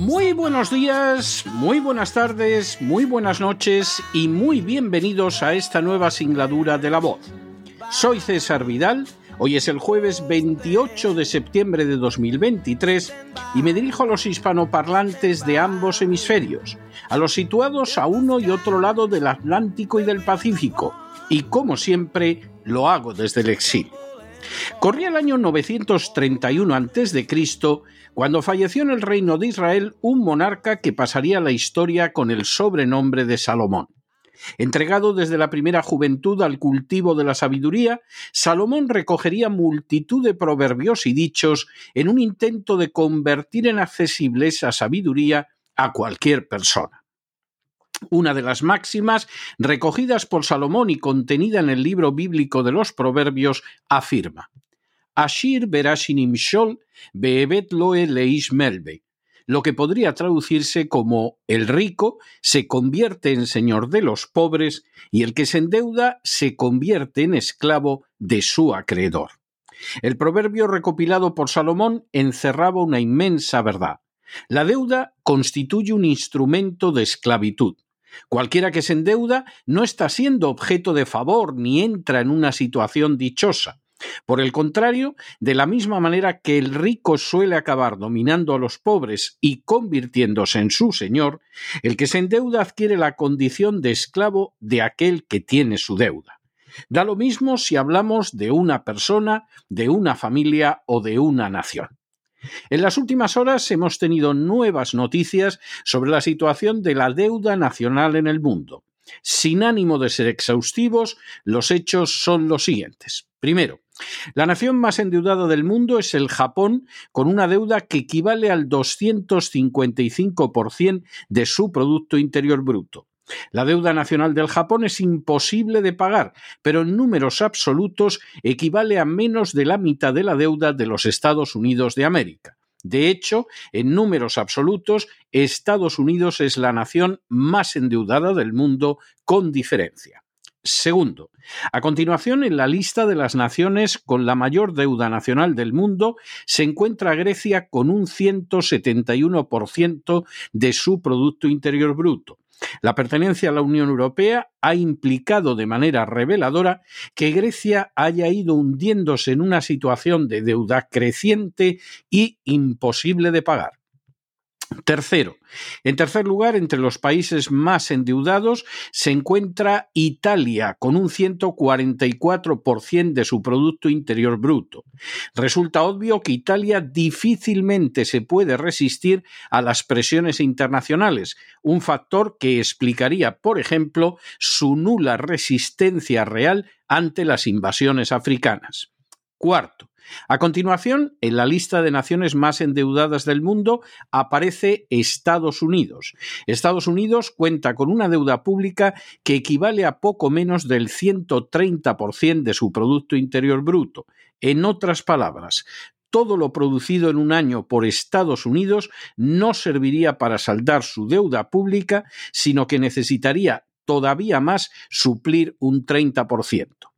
Muy buenos días, muy buenas tardes, muy buenas noches y muy bienvenidos a esta nueva singladura de La Voz. Soy César Vidal, hoy es el jueves 28 de septiembre de 2023 y me dirijo a los hispanoparlantes de ambos hemisferios, a los situados a uno y otro lado del Atlántico y del Pacífico, y como siempre lo hago desde el exilio. Corría el año 931 a.C. cuando falleció en el reino de Israel un monarca que pasaría la historia con el sobrenombre de Salomón. Entregado desde la primera juventud al cultivo de la sabiduría, Salomón recogería multitud de proverbios y dichos en un intento de convertir en accesible esa sabiduría a cualquier persona. Una de las máximas recogidas por Salomón y contenida en el libro bíblico de los Proverbios afirma: Ashir berashinim shol beebet loe leish melbe, lo que podría traducirse como el rico se convierte en señor de los pobres y el que se endeuda se convierte en esclavo de su acreedor. El proverbio recopilado por Salomón encerraba una inmensa verdad. La deuda constituye un instrumento de esclavitud. Cualquiera que se endeuda no está siendo objeto de favor ni entra en una situación dichosa. Por el contrario, de la misma manera que el rico suele acabar dominando a los pobres y convirtiéndose en su señor, el que se endeuda adquiere la condición de esclavo de aquel que tiene su deuda. Da lo mismo si hablamos de una persona, de una familia o de una nación. En las últimas horas hemos tenido nuevas noticias sobre la situación de la deuda nacional en el mundo. Sin ánimo de ser exhaustivos, los hechos son los siguientes. Primero, la nación más endeudada del mundo es el Japón, con una deuda que equivale al 255% de su Producto Interior Bruto. La deuda nacional del Japón es imposible de pagar, pero en números absolutos equivale a menos de la mitad de la deuda de los Estados Unidos de América. De hecho, en números absolutos, Estados Unidos es la nación más endeudada del mundo con diferencia. Segundo, a continuación, en la lista de las naciones con la mayor deuda nacional del mundo se encuentra Grecia con un 171% de su Producto Interior Bruto. La pertenencia a la Unión Europea ha implicado de manera reveladora que Grecia haya ido hundiéndose en una situación de deuda creciente y imposible de pagar. Tercero, en tercer lugar, entre los países más endeudados se encuentra Italia, con un 144% de su Producto Interior Bruto. Resulta obvio que Italia difícilmente se puede resistir a las presiones internacionales, un factor que explicaría, por ejemplo, su nula resistencia real ante las invasiones africanas. Cuarto, a continuación, en la lista de naciones más endeudadas del mundo aparece Estados Unidos. Estados Unidos cuenta con una deuda pública que equivale a poco menos del 130% de su Producto Interior Bruto. En otras palabras, todo lo producido en un año por Estados Unidos no serviría para saldar su deuda pública, sino que necesitaría todavía más suplir un 30%.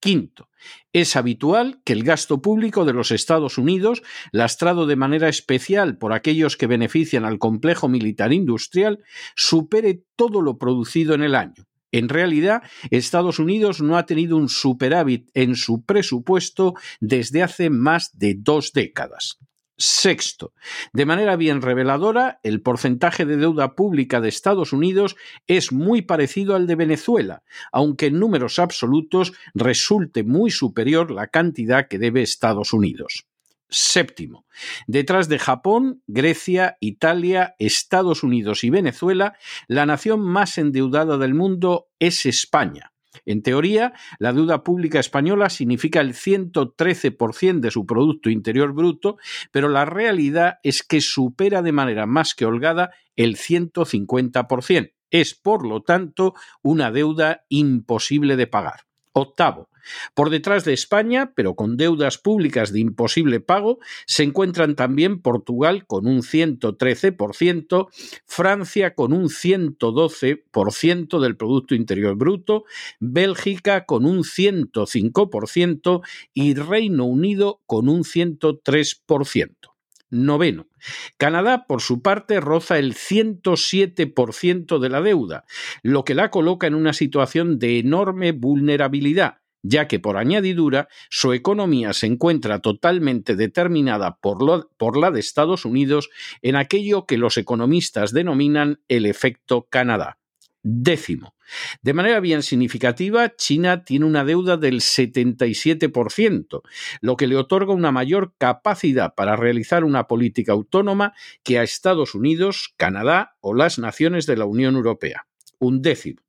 Quinto, es habitual que el gasto público de los Estados Unidos, lastrado de manera especial por aquellos que benefician al complejo militar industrial, supere todo lo producido en el año. En realidad, Estados Unidos no ha tenido un superávit en su presupuesto desde hace más de dos décadas. Sexto, de manera bien reveladora, el porcentaje de deuda pública de Estados Unidos es muy parecido al de Venezuela, aunque en números absolutos resulte muy superior la cantidad que debe Estados Unidos. Séptimo, detrás de Japón, Grecia, Italia, Estados Unidos y Venezuela, la nación más endeudada del mundo es España en teoría, la deuda pública española significa el 113% de su Producto Interior Bruto, pero la realidad es que supera de manera más que holgada el 150%. Es, por lo tanto, una deuda imposible de pagar. Octavo, por detrás de España, pero con deudas públicas de imposible pago, se encuentran también Portugal con un 113%, Francia con un 112% del Producto Interior Bruto, Bélgica con un 105% y Reino Unido con un 103%. Noveno. Canadá, por su parte, roza el 107% de la deuda, lo que la coloca en una situación de enorme vulnerabilidad, ya que por añadidura su economía se encuentra totalmente determinada por, por, la de Estados Unidos en aquello que los economistas denominan el efecto Canadá. Décimo. De manera bien significativa, China tiene una deuda del 77%, lo que le otorga una mayor capacidad para realizar una política autónoma que a Estados Unidos, Canadá o las naciones de la Unión Europea. Un décimo.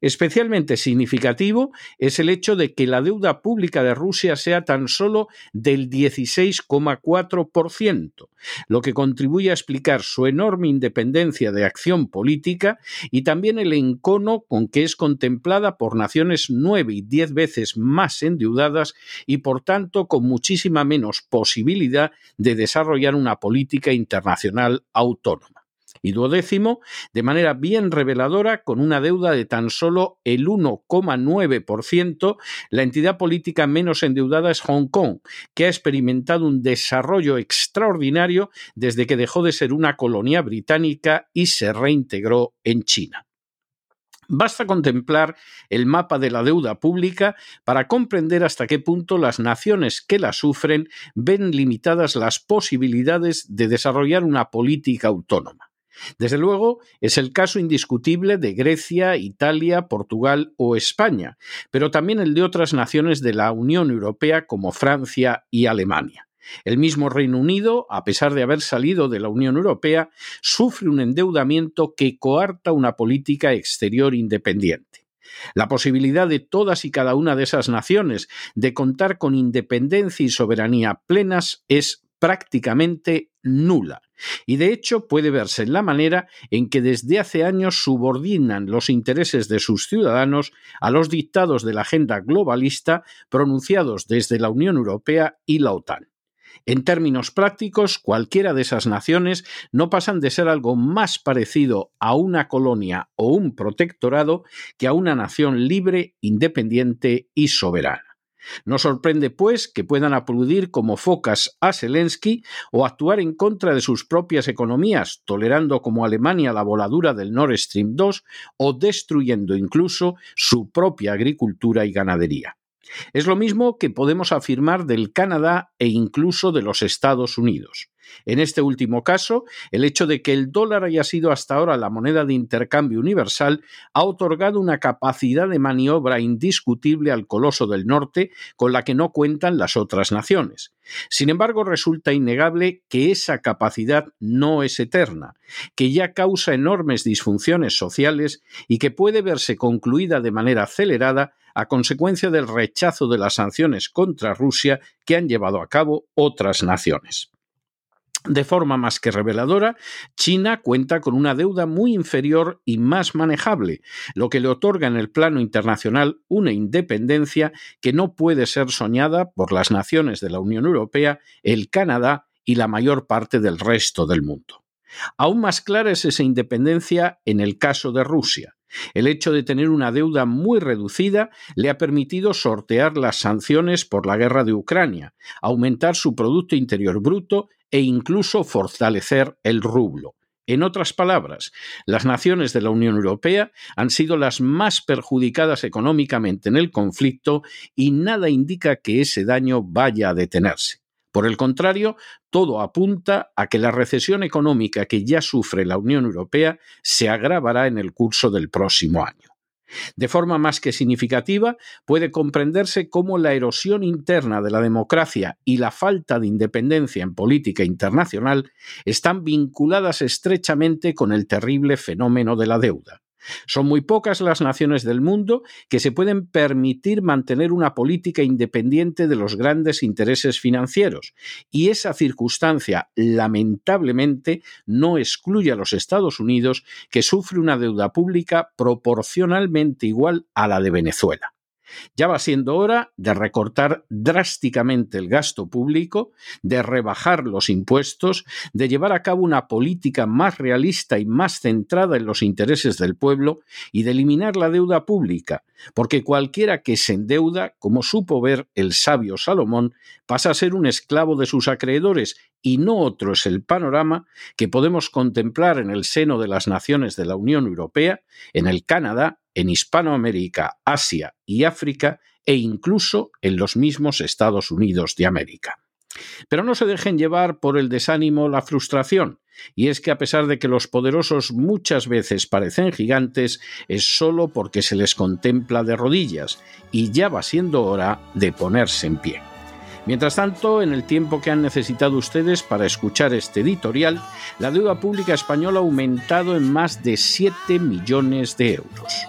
Especialmente significativo es el hecho de que la deuda pública de Rusia sea tan solo del 16,4%, lo que contribuye a explicar su enorme independencia de acción política y también el encono con que es contemplada por naciones nueve y diez veces más endeudadas y por tanto con muchísima menos posibilidad de desarrollar una política internacional autónoma y duodécimo, de manera bien reveladora, con una deuda de tan solo el 1,9%, la entidad política menos endeudada es Hong Kong, que ha experimentado un desarrollo extraordinario desde que dejó de ser una colonia británica y se reintegró en China. Basta contemplar el mapa de la deuda pública para comprender hasta qué punto las naciones que la sufren ven limitadas las posibilidades de desarrollar una política autónoma. Desde luego, es el caso indiscutible de Grecia, Italia, Portugal o España, pero también el de otras naciones de la Unión Europea como Francia y Alemania. El mismo Reino Unido, a pesar de haber salido de la Unión Europea, sufre un endeudamiento que coarta una política exterior independiente. La posibilidad de todas y cada una de esas naciones de contar con independencia y soberanía plenas es prácticamente nula. Y de hecho puede verse en la manera en que desde hace años subordinan los intereses de sus ciudadanos a los dictados de la agenda globalista pronunciados desde la Unión Europea y la OTAN. En términos prácticos, cualquiera de esas naciones no pasan de ser algo más parecido a una colonia o un protectorado que a una nación libre, independiente y soberana. No sorprende, pues, que puedan aplaudir como focas a Zelensky o actuar en contra de sus propias economías, tolerando como Alemania la voladura del Nord Stream 2 o destruyendo incluso su propia agricultura y ganadería. Es lo mismo que podemos afirmar del Canadá e incluso de los Estados Unidos. En este último caso, el hecho de que el dólar haya sido hasta ahora la moneda de intercambio universal ha otorgado una capacidad de maniobra indiscutible al coloso del norte con la que no cuentan las otras naciones. Sin embargo, resulta innegable que esa capacidad no es eterna, que ya causa enormes disfunciones sociales y que puede verse concluida de manera acelerada a consecuencia del rechazo de las sanciones contra Rusia que han llevado a cabo otras naciones. De forma más que reveladora, China cuenta con una deuda muy inferior y más manejable, lo que le otorga en el plano internacional una independencia que no puede ser soñada por las naciones de la Unión Europea, el Canadá y la mayor parte del resto del mundo. Aún más clara es esa independencia en el caso de Rusia. El hecho de tener una deuda muy reducida le ha permitido sortear las sanciones por la guerra de Ucrania, aumentar su Producto Interior Bruto e incluso fortalecer el rublo. En otras palabras, las naciones de la Unión Europea han sido las más perjudicadas económicamente en el conflicto y nada indica que ese daño vaya a detenerse. Por el contrario, todo apunta a que la recesión económica que ya sufre la Unión Europea se agravará en el curso del próximo año. De forma más que significativa, puede comprenderse cómo la erosión interna de la democracia y la falta de independencia en política internacional están vinculadas estrechamente con el terrible fenómeno de la deuda. Son muy pocas las naciones del mundo que se pueden permitir mantener una política independiente de los grandes intereses financieros, y esa circunstancia, lamentablemente, no excluye a los Estados Unidos, que sufre una deuda pública proporcionalmente igual a la de Venezuela. Ya va siendo hora de recortar drásticamente el gasto público, de rebajar los impuestos, de llevar a cabo una política más realista y más centrada en los intereses del pueblo y de eliminar la deuda pública, porque cualquiera que se endeuda, como supo ver el sabio Salomón, pasa a ser un esclavo de sus acreedores y no otro es el panorama que podemos contemplar en el seno de las naciones de la Unión Europea, en el Canadá, en Hispanoamérica, Asia y África e incluso en los mismos Estados Unidos de América. Pero no se dejen llevar por el desánimo la frustración, y es que a pesar de que los poderosos muchas veces parecen gigantes, es solo porque se les contempla de rodillas, y ya va siendo hora de ponerse en pie. Mientras tanto, en el tiempo que han necesitado ustedes para escuchar este editorial, la deuda pública española ha aumentado en más de 7 millones de euros.